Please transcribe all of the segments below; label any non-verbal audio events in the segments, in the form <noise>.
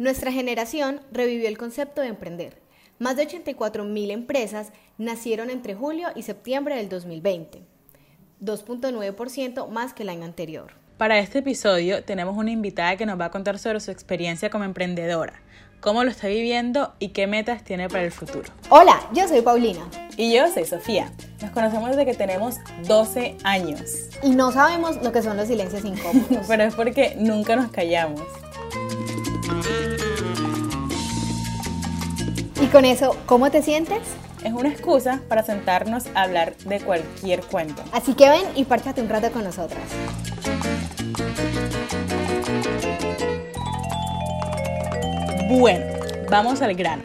Nuestra generación revivió el concepto de emprender. Más de 84.000 empresas nacieron entre julio y septiembre del 2020, 2.9% más que el año anterior. Para este episodio tenemos una invitada que nos va a contar sobre su experiencia como emprendedora, cómo lo está viviendo y qué metas tiene para el futuro. Hola, yo soy Paulina. Y yo soy Sofía. Nos conocemos desde que tenemos 12 años. Y no sabemos lo que son los silencios incómodos. <laughs> Pero es porque nunca nos callamos. Y con eso, ¿cómo te sientes? Es una excusa para sentarnos a hablar de cualquier cuento. Así que ven y párchate un rato con nosotras. Bueno, vamos al grano.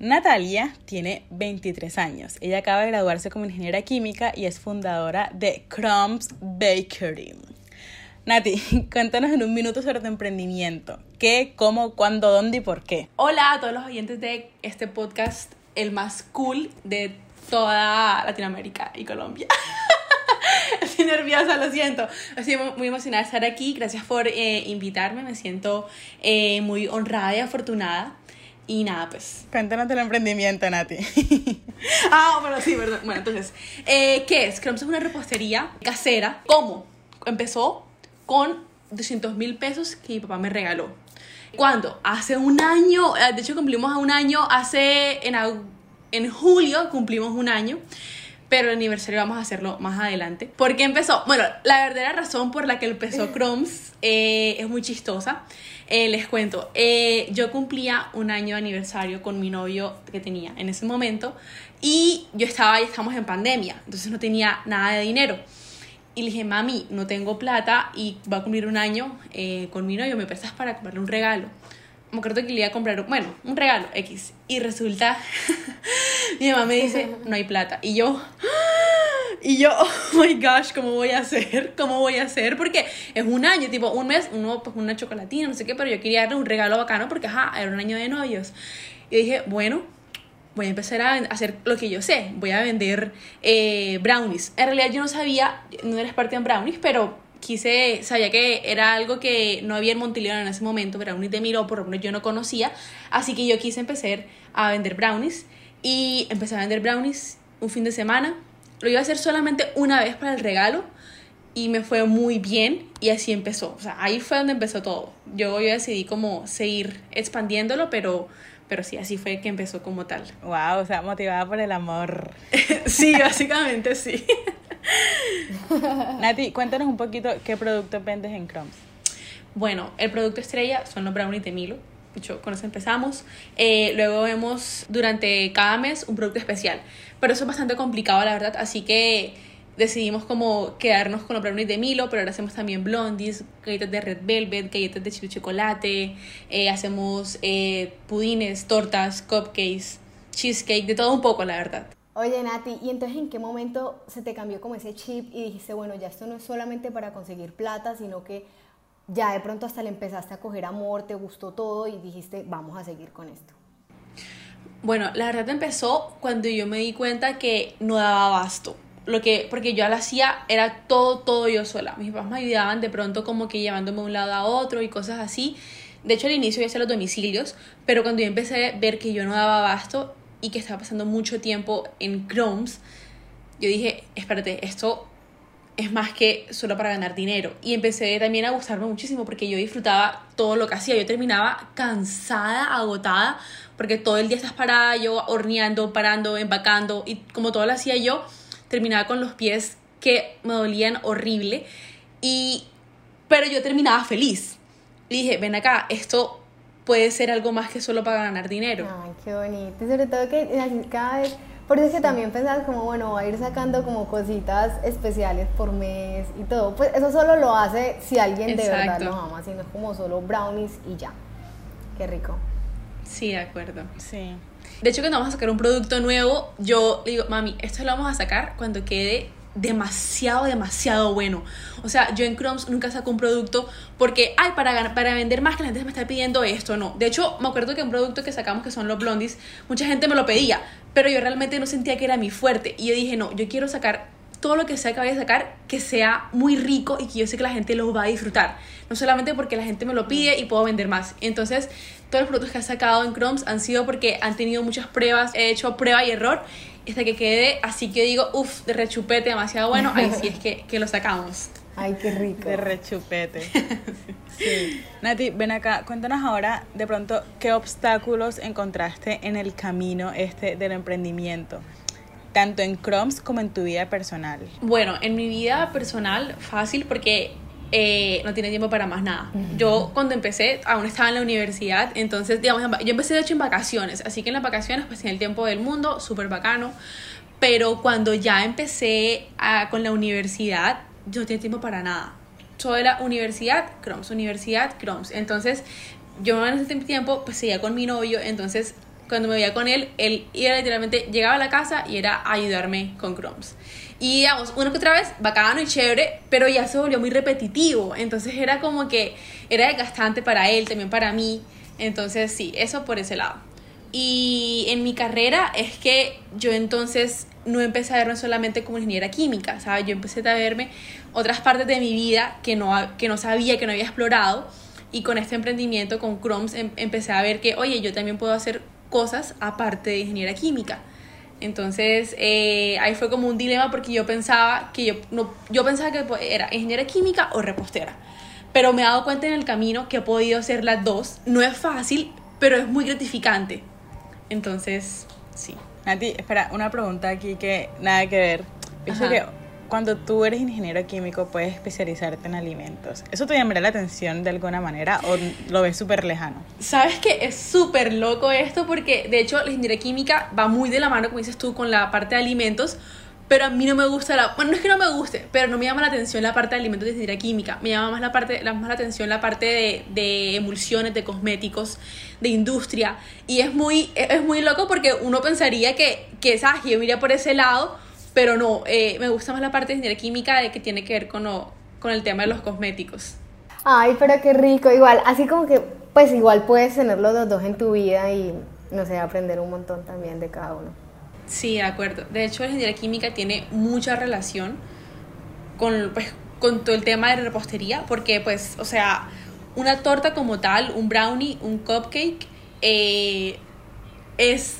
Natalia tiene 23 años. Ella acaba de graduarse como ingeniera química y es fundadora de Crumbs Bakery. Nati, <laughs> cuéntanos en un minuto sobre tu emprendimiento. ¿Qué, cómo, cuándo, dónde y por qué? Hola a todos los oyentes de este podcast, el más cool de toda Latinoamérica y Colombia. <laughs> Estoy nerviosa, lo siento. Estoy muy emocionada de estar aquí. Gracias por eh, invitarme. Me siento eh, muy honrada y afortunada. Y nada, pues. Cuéntanos del emprendimiento, Nati. <laughs> ah, bueno, sí, verdad. Bueno, entonces, eh, ¿qué es? Crumbs es una repostería casera. ¿Cómo? Empezó con 200 mil pesos que mi papá me regaló. ¿Cuándo? Hace un año, de hecho cumplimos un año, hace en, en julio cumplimos un año pero el aniversario vamos a hacerlo más adelante. ¿Por qué empezó? Bueno, la verdadera razón por la que empezó <laughs> Crumbs eh, es muy chistosa. Eh, les cuento, eh, yo cumplía un año de aniversario con mi novio que tenía en ese momento y yo estaba, y estamos en pandemia, entonces no tenía nada de dinero. Y le dije, mami, no tengo plata y va a cumplir un año con mi novio, ¿me prestas para comprarle un regalo? me acuerdo que le iba a comprar, bueno, un regalo X. Y resulta, <laughs> mi mamá me dice, no hay plata. Y yo, <gasps> y yo, <laughs> oh my gosh, ¿cómo voy a hacer? ¿Cómo voy a hacer? Porque es un año, tipo, un mes, uno, pues una chocolatina, no sé qué, pero yo quería darle un regalo bacano porque, ajá, era un año de novios. Y dije, bueno, voy a empezar a hacer lo que yo sé, voy a vender eh, brownies. En realidad yo no sabía, no eres parte en brownies, pero quise, sabía que era algo que no había en Montilión en ese momento, brownies de Milo, por lo menos yo no conocía, así que yo quise empezar a vender brownies y empecé a vender brownies un fin de semana. Lo iba a hacer solamente una vez para el regalo y me fue muy bien y así empezó. O sea, ahí fue donde empezó todo. Yo, yo decidí como seguir expandiéndolo, pero, pero sí, así fue que empezó como tal. <laughs> Wow, o sea, motivada por el amor. <laughs> sí, básicamente sí. <laughs> Nati, cuéntanos un poquito qué producto vendes en Crumbs. Bueno, el producto estrella son los brownies de Milo. De con eso empezamos. Eh, luego vemos durante cada mes un producto especial. Pero eso es bastante complicado, la verdad. Así que decidimos como quedarnos con los brownies de Milo, pero ahora hacemos también blondies, galletas de red velvet, galletas de chile chocolate, eh, hacemos eh, pudines, tortas, cupcakes, cheesecake, de todo un poco, la verdad. Oye, Nati, ¿y entonces en qué momento se te cambió como ese chip y dijiste, bueno, ya esto no es solamente para conseguir plata, sino que ya de pronto hasta le empezaste a coger amor, te gustó todo y dijiste, vamos a seguir con esto? Bueno, la verdad empezó cuando yo me di cuenta que no daba abasto. Lo que, porque yo lo hacía era todo, todo yo sola. Mis papás me ayudaban de pronto como que llevándome de un lado a otro y cosas así. De hecho, al inicio yo hacía los domicilios, pero cuando yo empecé a ver que yo no daba abasto, y que estaba pasando mucho tiempo en Chromes, yo dije, espérate, esto es más que solo para ganar dinero. Y empecé también a gustarme muchísimo porque yo disfrutaba todo lo que hacía. Yo terminaba cansada, agotada, porque todo el día estás parada, yo horneando, parando, empacando, y como todo lo hacía yo, terminaba con los pies que me dolían horrible. Y, pero yo terminaba feliz. Y dije, ven acá, esto puede ser algo más que solo para ganar dinero. Ay, qué bonito. Y sobre todo que cada vez, por eso que también pensás como, bueno, va a ir sacando como cositas especiales por mes y todo. Pues eso solo lo hace si alguien de verdad lo ama, si no es como solo brownies y ya. Qué rico. Sí, de acuerdo. Sí. De hecho, cuando vamos a sacar un producto nuevo, yo digo, mami, esto lo vamos a sacar cuando quede demasiado, demasiado bueno. O sea, yo en Crumbs nunca saco un producto porque, ay, para, para vender más que la gente me está pidiendo esto, no. De hecho, me acuerdo que un producto que sacamos que son los blondies, mucha gente me lo pedía, pero yo realmente no sentía que era mi fuerte. Y yo dije, no, yo quiero sacar todo lo que sea que vaya a sacar que sea muy rico y que yo sé que la gente lo va a disfrutar. No solamente porque la gente me lo pide y puedo vender más. Entonces todos los productos que ha sacado en Crumbs han sido porque han tenido muchas pruebas, he hecho prueba y error hasta que quede así que digo, uff, de rechupete, demasiado bueno, ahí sí es que, que lo sacamos. Ay, qué rico. De rechupete. <laughs> sí. Nati, ven acá, cuéntanos ahora de pronto qué obstáculos encontraste en el camino este del emprendimiento, tanto en Crumbs como en tu vida personal. Bueno, en mi vida personal, fácil porque eh, no tiene tiempo para más nada. Yo cuando empecé, aún estaba en la universidad, entonces, digamos, yo empecé de hecho en vacaciones, así que en las vacaciones pues tenía el tiempo del mundo, súper bacano, pero cuando ya empecé con la universidad, yo no tenía tiempo para nada. Todo era universidad, Croms, universidad, Croms. Entonces, yo en ese tiempo pues seguía con mi novio, entonces cuando me veía con él, él era literalmente, llegaba a la casa y era ayudarme con Croms. Y digamos, una que otra vez, bacano y chévere, pero ya se volvió muy repetitivo. Entonces era como que era desgastante para él, también para mí. Entonces sí, eso por ese lado. Y en mi carrera es que yo entonces no empecé a verme solamente como ingeniera química, ¿sabes? Yo empecé a verme otras partes de mi vida que no, que no sabía, que no había explorado. Y con este emprendimiento, con Crumbs, em, empecé a ver que, oye, yo también puedo hacer cosas aparte de ingeniera química. Entonces eh, ahí fue como un dilema porque yo pensaba que yo, no, yo pensaba que era ingeniera química o repostera. Pero me he dado cuenta en el camino que he podido hacer las dos. No es fácil, pero es muy gratificante. Entonces, sí. Nati, espera, una pregunta aquí que nada que ver. Que cuando tú eres ingeniero químico puedes especializarte en alimentos. ¿Eso te llamará la atención de alguna manera o lo ves súper lejano? Sabes que es súper loco esto porque de hecho la ingeniería química va muy de la mano, como dices tú, con la parte de alimentos, pero a mí no me gusta la... Bueno, no es que no me guste, pero no me llama la atención la parte de alimentos de ingeniería química. Me llama más la, parte, más la atención la parte de, de, emulsiones, de cosméticos, de industria. Y es muy, es muy loco porque uno pensaría que, que ¿sabes? yo iría por ese lado pero no, eh, me gusta más la parte de ingeniería química de que tiene que ver con, con el tema de los cosméticos. Ay, pero qué rico. Igual, así como que, pues igual puedes tener los dos en tu vida y, no sé, aprender un montón también de cada uno. Sí, de acuerdo. De hecho, la ingeniería química tiene mucha relación con, pues, con todo el tema de repostería, porque, pues, o sea, una torta como tal, un brownie, un cupcake, eh, es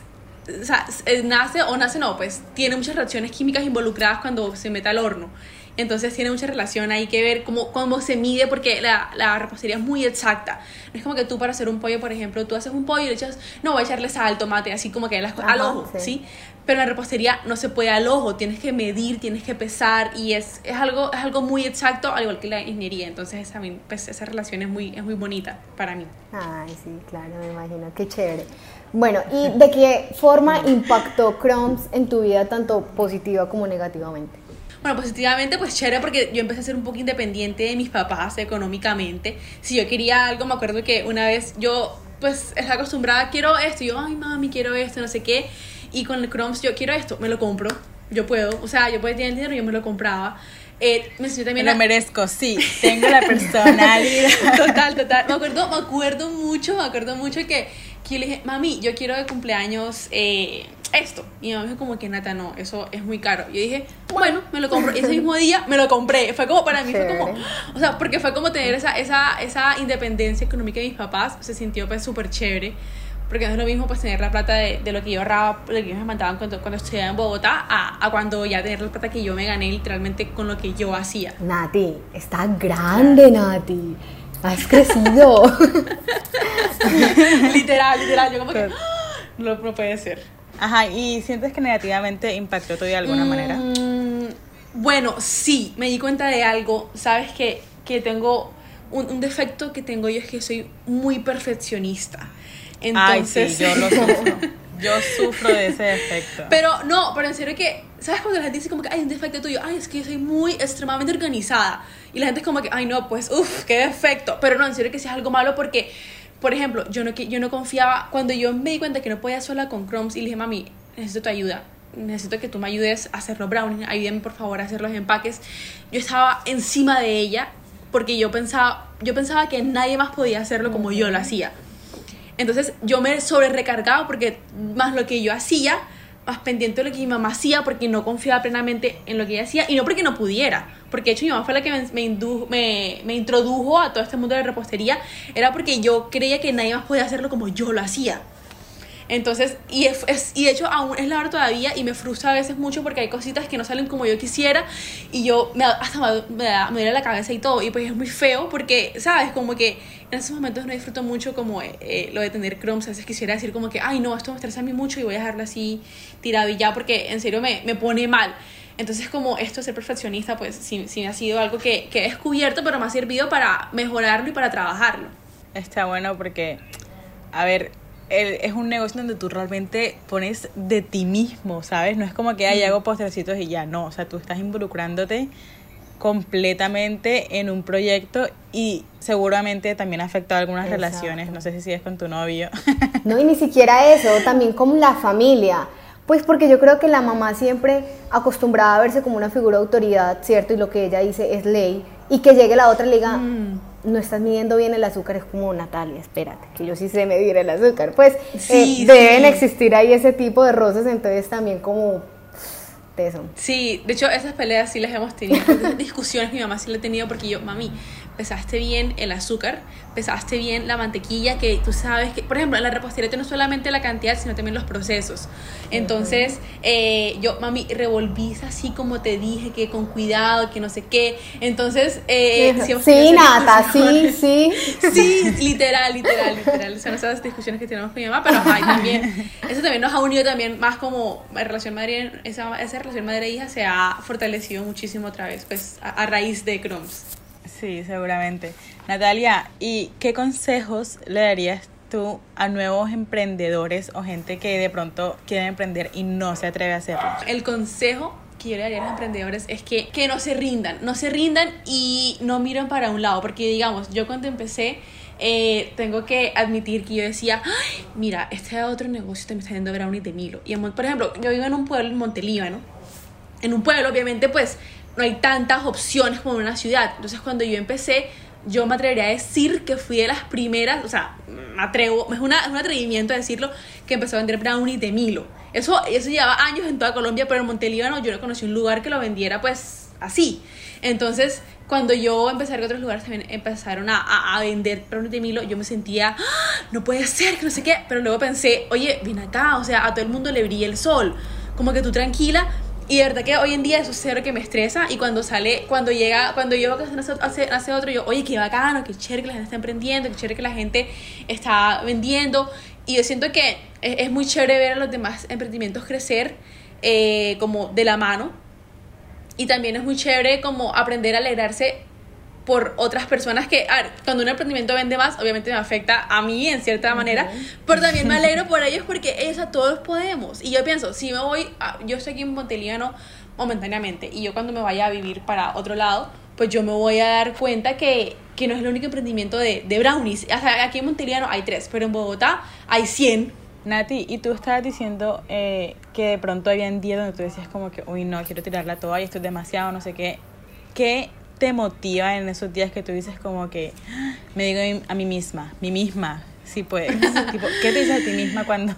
o sea, nace o nace no, pues tiene muchas reacciones químicas involucradas cuando se mete al horno. Entonces tiene mucha relación, hay que ver cómo, cómo se mide porque la, la, repostería es muy exacta. No es como que tú para hacer un pollo, por ejemplo, tú haces un pollo y le echas, no, voy a echarle sal, tomate, así como que las, al ojo, ¿sí? Pero en la repostería no se puede al ojo, tienes que medir, tienes que pesar y es, es, algo, es algo muy exacto, al igual que la ingeniería. Entonces también, pues, esa relación es muy, es muy bonita para mí. Ay, sí, claro, me imagino, qué chévere. Bueno, ¿y de qué forma impactó Crumbs en tu vida tanto positiva como negativamente? Bueno, positivamente, pues chévere, porque yo empecé a ser un poco independiente de mis papás económicamente. Si yo quería algo, me acuerdo que una vez yo, pues, estaba acostumbrada, quiero esto, y yo, ay, mami, quiero esto, no sé qué. Y con el Crumbs, yo quiero esto, me lo compro, yo puedo. O sea, yo puedo tener el dinero, yo me lo compraba. Eh, me también lo merezco, sí, tengo la <laughs> personalidad. total, total. Me acuerdo, me acuerdo mucho, me acuerdo mucho que y le dije, mami, yo quiero de cumpleaños eh, esto. Y mi mamá dijo como que, Nata, no, eso es muy caro. Yo dije, bueno, me lo compro. Y ese mismo día me lo compré. Fue como, para mí fue como, o sea, porque fue como tener esa, esa, esa independencia económica de mis papás. Se sintió pues súper chévere. Porque no es lo mismo pues tener la plata de, de lo que yo ahorraba, lo que ellos me mandaban cuando, cuando estudiaba en Bogotá, a, a, cuando ya tener la plata que yo me gané literalmente con lo que yo hacía. Nati, está grande, Nati. Has crecido. <laughs> literal, literal. Yo como que no, no, puede ser. Ajá, ¿y sientes que negativamente impactó tu de alguna manera? Mm, bueno, sí, me di cuenta de algo. Sabes que, que tengo un, un, defecto que tengo yo es que soy muy perfeccionista. Entonces, Ay, sí, yo lo sufro. <laughs> Yo sufro de ese defecto. Pero no, pero en serio que, ¿sabes cuando la gente dice como que hay un defecto tuyo? Ay, es que yo soy muy extremadamente organizada. Y la gente es como que, ay, no, pues, uff, qué defecto. Pero no, en serio que sí es algo malo porque, por ejemplo, yo no, yo no confiaba, cuando yo me di cuenta que no podía sola con Crumbs y le dije, mami, necesito tu ayuda. Necesito que tú me ayudes a hacer los brownies, ayúdame por favor a hacer los empaques. Yo estaba encima de ella porque yo pensaba, yo pensaba que nadie más podía hacerlo como yo lo hacía. Entonces yo me sobre recargaba porque más lo que yo hacía, más pendiente de lo que mi mamá hacía porque no confiaba plenamente en lo que ella hacía y no porque no pudiera, porque de hecho mi mamá fue la que me, me, me, introdujo a todo este mundo de repostería, era porque yo creía que nadie más podía hacerlo como yo lo hacía. Entonces, y, es, y de hecho aún es la hora todavía y me frustra a veces mucho porque hay cositas que no salen como yo quisiera y yo me, hasta me, da, me duele la cabeza y todo. Y pues es muy feo porque, ¿sabes? Como que en esos momentos no disfruto mucho como eh, eh, lo de tener crumbs. A veces quisiera decir como que, ay no, esto me estresa a mí mucho y voy a dejarlo así tirado y ya porque en serio me, me pone mal. Entonces, como esto, ser perfeccionista, pues sí, sí ha sido algo que, que he descubierto, pero me ha servido para mejorarlo y para trabajarlo. Está bueno porque, a ver, es un negocio donde tú realmente pones de ti mismo, ¿sabes? No es como que, ay, hago postrecitos y ya, no. O sea, tú estás involucrándote completamente en un proyecto y seguramente también ha afectado algunas relaciones. No sé si sigues con tu novio. <laughs> No, y ni siquiera eso, también con la familia. Pues porque yo creo que la mamá siempre acostumbrada a verse como una figura de autoridad, ¿cierto? Y lo que ella dice es ley. Y que llegue la otra y le diga, mm. No estás midiendo bien el azúcar, es como Natalia, espérate, que yo sí sé medir el azúcar. Pues eh, deben existir ahí ese tipo de roces, entonces también como de eso. Sí, de hecho esas peleas sí las hemos tenido, <laughs> discusiones mi mamá sí la ha tenido porque yo, mami, pesaste bien el azúcar, pesaste bien la mantequilla, que tú sabes que, por ejemplo, en la repostería no solamente la cantidad, sino también los procesos. Entonces, eh, yo, mami, revolvís así como te dije, que con cuidado, que no sé qué. Entonces, eh, sí, Nata, sí, sí. <laughs> Sí, literal, literal, literal. Son esas discusiones que tenemos con mi mamá, pero ay, también, eso también nos ha unido también más como relación madre, esa, esa relación madre-hija se ha fortalecido muchísimo otra vez, pues, a, a raíz de Crumbs. Sí, seguramente. Natalia, ¿y qué consejos le darías tú a nuevos emprendedores o gente que de pronto quiere emprender y no se atreve a hacerlo? El consejo que yo le daría a los emprendedores es que, que no se rindan, no se rindan y no miren para un lado, porque digamos, yo cuando empecé... Eh, tengo que admitir que yo decía, mira, este otro negocio te me está yendo brownies de Milo. Y por ejemplo, yo vivo en un pueblo en Montelíbano. En un pueblo, obviamente, pues no hay tantas opciones como en una ciudad. Entonces cuando yo empecé, yo me atrevería a decir que fui de las primeras, o sea, me atrevo, es, una, un atrevimiento a decirlo, que empezó a vender brownies de Milo. Eso, eso llevaba años en toda Colombia, pero en Montelíbano yo no conocí un lugar que lo vendiera pues así. Entonces, cuando yo empecé a ver que otros lugares también empezaron a, a, vender brownies de Milo, yo me sentía, ¡Ah! no puede ser, que no sé qué, pero luego pensé, oye, ven acá, o sea, a todo el mundo le brilla el sol, como que tú tranquila, y de verdad que hoy en día eso es cero que me estresa. Y cuando sale, cuando llega, cuando yo hace, hace otro, yo, oye, qué bacano, qué chévere que la gente está emprendiendo, qué chévere que la gente está vendiendo. Y yo siento que es, muy chévere ver a los demás emprendimientos crecer eh, como de la mano. Y también es muy chévere como aprender a alegrarse por otras personas que, a ver, cuando un emprendimiento vende más, obviamente me afecta a mí en cierta manera, pero también me <laughs> alegro por ellos porque ellos a todos podemos. Y yo pienso, si me voy, yo estoy aquí en Monteliano momentáneamente y yo cuando me vaya a vivir para otro lado, pues yo me voy a dar cuenta que, que no es el único emprendimiento de, de brownies. O sea, aquí en Monteliano hay tres, pero en Bogotá hay 100. Nati, y tú estabas diciendo eh, que de pronto había días donde tú decías como que, uy, no, quiero tirarla toda y esto es demasiado, no sé qué. ¿Qué te motiva en esos días que tú dices como que ah, me digo a mí misma, mí misma, sí puedes? <laughs> ¿Qué te dices a ti misma cuando,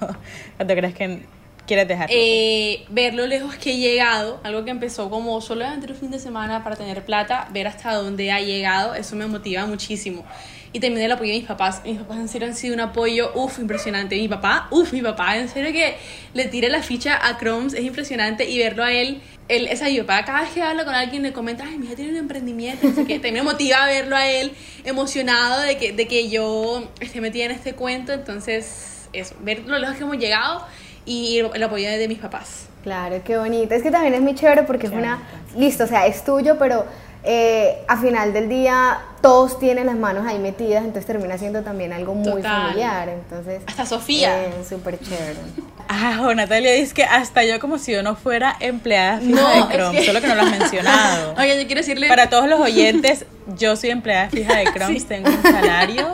cuando crees que quieres dejarlo? Eh, ver lo lejos que he llegado, algo que empezó como solo durante un fin de semana para tener plata, ver hasta dónde ha llegado, eso me motiva muchísimo y también el apoyo de mis papás. Mis papás en serio han sido un apoyo, uff, impresionante. Mi papá, uff, mi papá, en serio que le tire la ficha a Chromes, es impresionante y verlo a él, él, esa mi papá cada vez que habla con alguien le comenta, ay, mi hija tiene un emprendimiento, así que también me motiva a verlo a él emocionado de que, de que yo esté metida en este cuento, entonces eso, ver lo lejos que hemos llegado y el apoyo de mis papás. Claro, qué bonito. Es que también es muy chévere porque es una, listo, o sea, es tuyo, pero eh, a final del día todos tienen las manos ahí metidas, entonces termina siendo también algo muy familiar. Entonces, hasta Sofía. Es súper chévere. Ah, Natalia dice que hasta yo como si yo no fuera empleada fija de Chrome, solo que no lo has mencionado. <laughs> Oye, yo quiero decirle... Para todos los oyentes, yo soy empleada fija de Chrome, <laughs> tengo un salario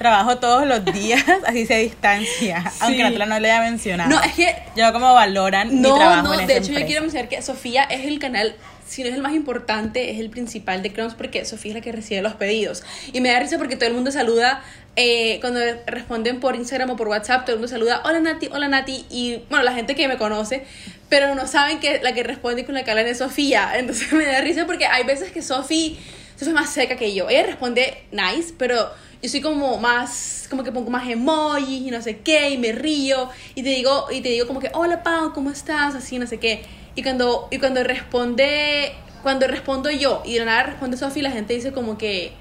trabajo todos los días, <laughs> así se distancia, aunque Natalia no le haya mencionado. No, es que... Yo como valoran no, mi trabajo No, en de hecho yo quiero mencionar que Sofía es el canal si no es el más importante, es el principal de Crumbs porque Sofía es la que recibe los pedidos. Y me da risa porque todo el mundo saluda, eh, cuando responden por Instagram o por WhatsApp, todo el mundo saluda, hola Nati, hola Nati, y bueno, la gente que me conoce, pero no saben que la que responde con la que hablan es Sofía. <laughs> Entonces me da risa porque hay veces que Sofía, Sofía es más seca que yo. Ella responde nice, pero yo soy como más, como que pongo más emojis y no sé qué, y me río, y te digo, y te digo como que, hola Pau, ¿cómo estás? Así, no sé qué. Y cuando, y cuando responde, cuando respondo yo y de nada responde Sofi, la gente dice como que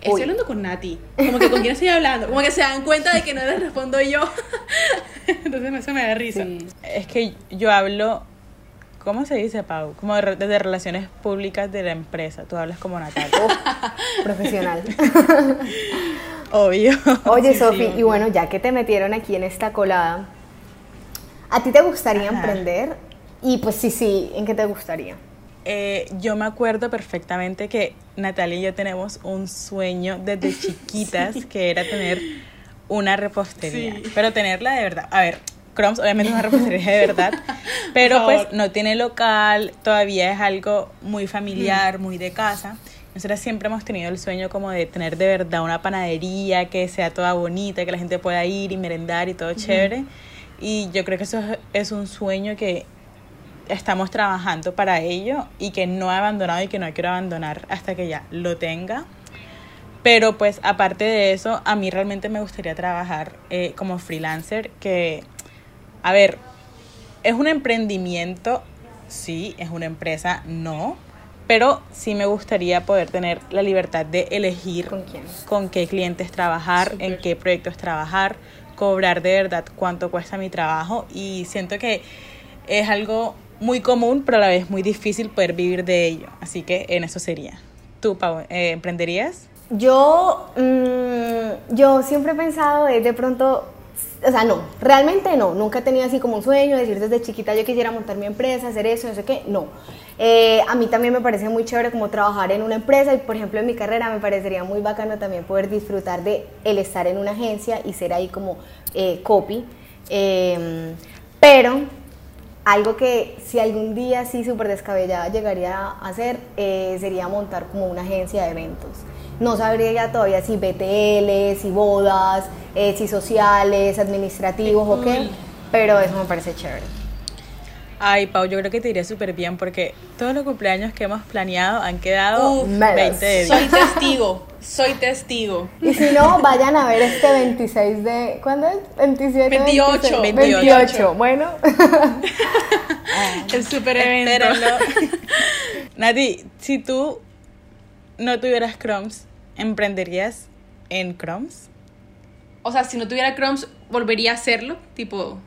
estoy hablando con Nati. Como que con quién estoy hablando. Como que se dan cuenta de que no les respondo yo. <laughs> Entonces eso me da risa. Es que yo hablo, ¿cómo se dice, Pau? Como de, de, relaciones públicas de la empresa. Tú hablas como Natalia. profesional. <laughs> Obvio. Oye, Sofi, y bueno, ya que te metieron aquí en esta colada, ¿a ti te gustaría emprender? Y pues sí, sí, ¿en qué te gustaría? Eh, yo me acuerdo perfectamente que Natalia y yo tenemos un sueño desde <laughs> chiquitas que era tener una repostería, pero tenerla de verdad. A ver, Crumbs obviamente es una repostería de verdad, <laughs> pero pues no tiene local, todavía es algo muy familiar, muy de casa. Nosotros siempre hemos tenido el sueño como de tener de verdad una panadería que sea toda bonita, que la gente pueda ir y merendar y todo chévere. Y yo creo que eso es un sueño que estamos trabajando para ello y que no he abandonado y que no quiero abandonar hasta que ya lo tenga. Pero pues aparte de eso, a mí realmente me gustaría trabajar eh, como freelancer, que, a ver, es un emprendimiento, sí, es una empresa, no, pero sí me gustaría poder tener la libertad de elegir con, qué clientes trabajar, en qué proyectos trabajar, cobrar de verdad cuánto cuesta mi trabajo y siento que es algo muy común, pero a la vez muy difícil poder vivir de ello. Así que en eso sería. ¿Tú, Pau, eh, emprenderías? Yo, mm, yo siempre he pensado de, de pronto, o sea, no, realmente no, nunca he tenido así como un sueño, decir desde chiquita yo quisiera montar mi empresa, hacer eso, no sé qué, no. Eh, a mí también me parece muy chévere como trabajar en una empresa y por ejemplo en mi carrera me parecería muy bacano también poder disfrutar de el estar en una agencia y ser ahí como eh, copy. Em, pero algo que si algún día sí súper descabellada llegaría a hacer eh, sería montar como una agencia de eventos. No sabría ya todavía si BTL, si bodas, eh, si sociales, administrativos o qué, pero eso me parece chévere. Ay, Pau, yo creo que te iría súper bien porque todos los cumpleaños que hemos planeado han quedado 20 de 10. Soy testigo, soy testigo. Y si no, vayan a ver este 26 de... ¿Cuándo es? 27, 28. 28. Bueno. <laughs> El super evento. Nati, si tú no tuvieras Crumbs, ¿emprenderías en Crumbs? O sea, si no tuviera Crumbs, ¿volvería a hacerlo? Tipo...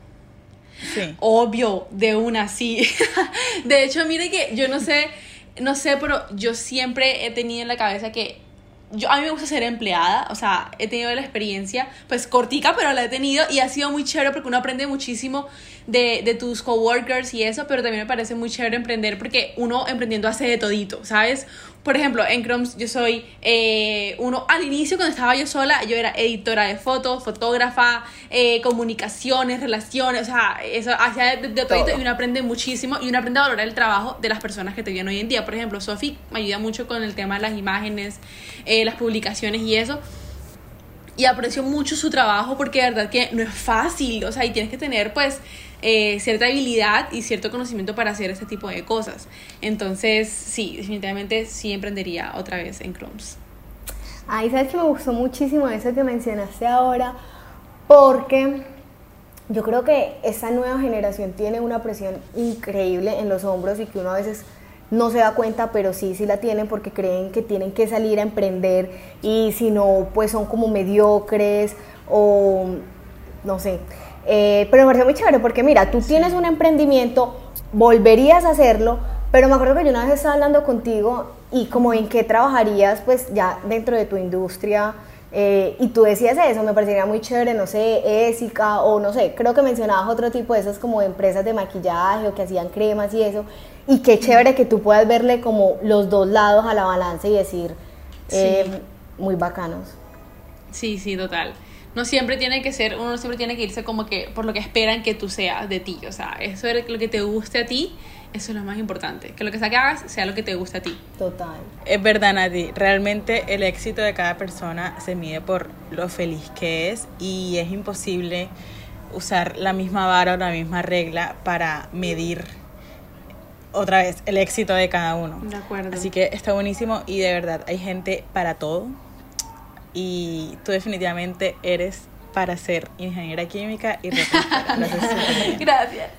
Obvio, de una, sí. <laughs> de hecho, mire que yo no sé, no sé, pero yo siempre he tenido en la cabeza que yo, a mí me gusta ser empleada, o sea, he tenido la experiencia, pues cortica, pero la he tenido y ha sido muy chévere porque uno aprende muchísimo de, de tus coworkers y eso, pero también me parece muy chévere emprender porque uno emprendiendo hace de todito, ¿sabes? Por ejemplo, en Crumbs yo soy eh, uno, al inicio cuando estaba yo sola, yo era editora de fotos, fotógrafa, eh, comunicaciones, relaciones, o sea, eso hacía de, todo y uno aprende muchísimo y uno aprende a valorar el trabajo de las personas que te vienen hoy en día. Por ejemplo, Sofi me ayuda mucho con el tema de las imágenes, eh, las publicaciones y eso. Y aprecio mucho su trabajo porque de verdad que no es fácil, o sea, y tienes que tener pues eh, cierta habilidad y cierto conocimiento para hacer este tipo de cosas. Entonces, sí, definitivamente sí emprendería otra vez en Crumbs. Ay, sabes que me gustó muchísimo eso que mencionaste ahora, porque yo creo que esta nueva generación tiene una presión increíble en los hombros y que uno a veces no se da cuenta, pero sí, sí la tienen porque creen que tienen que salir a emprender y si no, pues son como mediocres o no sé. Eh, pero me pareció muy chévere porque mira, tú tienes un emprendimiento, volverías a hacerlo, pero me acuerdo que yo una vez estaba hablando contigo y como en qué trabajarías pues ya dentro de tu industria eh, y tú decías eso, me parecería muy chévere, no sé, Ésica o no sé, creo que mencionabas otro tipo de esas como empresas de maquillaje o que hacían cremas y eso y qué chévere que tú puedas verle como los dos lados a la balanza y decir, eh, muy bacanos. Sí, sí, total. No siempre tiene que ser, uno siempre tiene que irse como que por lo que esperan que tú seas de ti. O sea, eso es lo que te guste a ti, eso es lo más importante. Que lo que sea que hagas sea lo que te guste a ti. Total. Es verdad, Nati. Realmente el éxito de cada persona se mide por lo feliz que es y es imposible usar la misma vara o la misma regla para medir otra vez el éxito de cada uno. De acuerdo. Así que está buenísimo y de verdad hay gente para todo y tú definitivamente eres para ser ingeniera química y. <laughs> Gracias.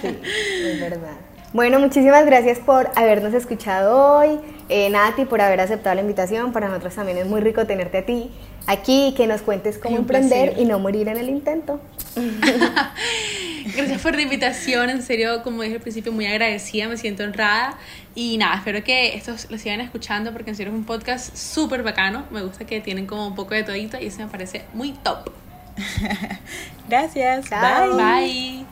Sí, es verdad. Bueno, muchísimas gracias por habernos escuchado hoy. Eh, Nati, por haber aceptado la invitación. Para nosotros también es muy rico tenerte a ti aquí y que nos cuentes cómo emprender placer. y no morir en el intento. <laughs> Gracias por la invitación, en serio, como dije al principio, muy agradecida, me siento honrada y nada, espero que estos lo sigan escuchando porque en serio es un podcast súper bacano, me gusta que tienen como un poco de todito y eso me parece muy top. <laughs> Gracias. Chao. Bye. Bye.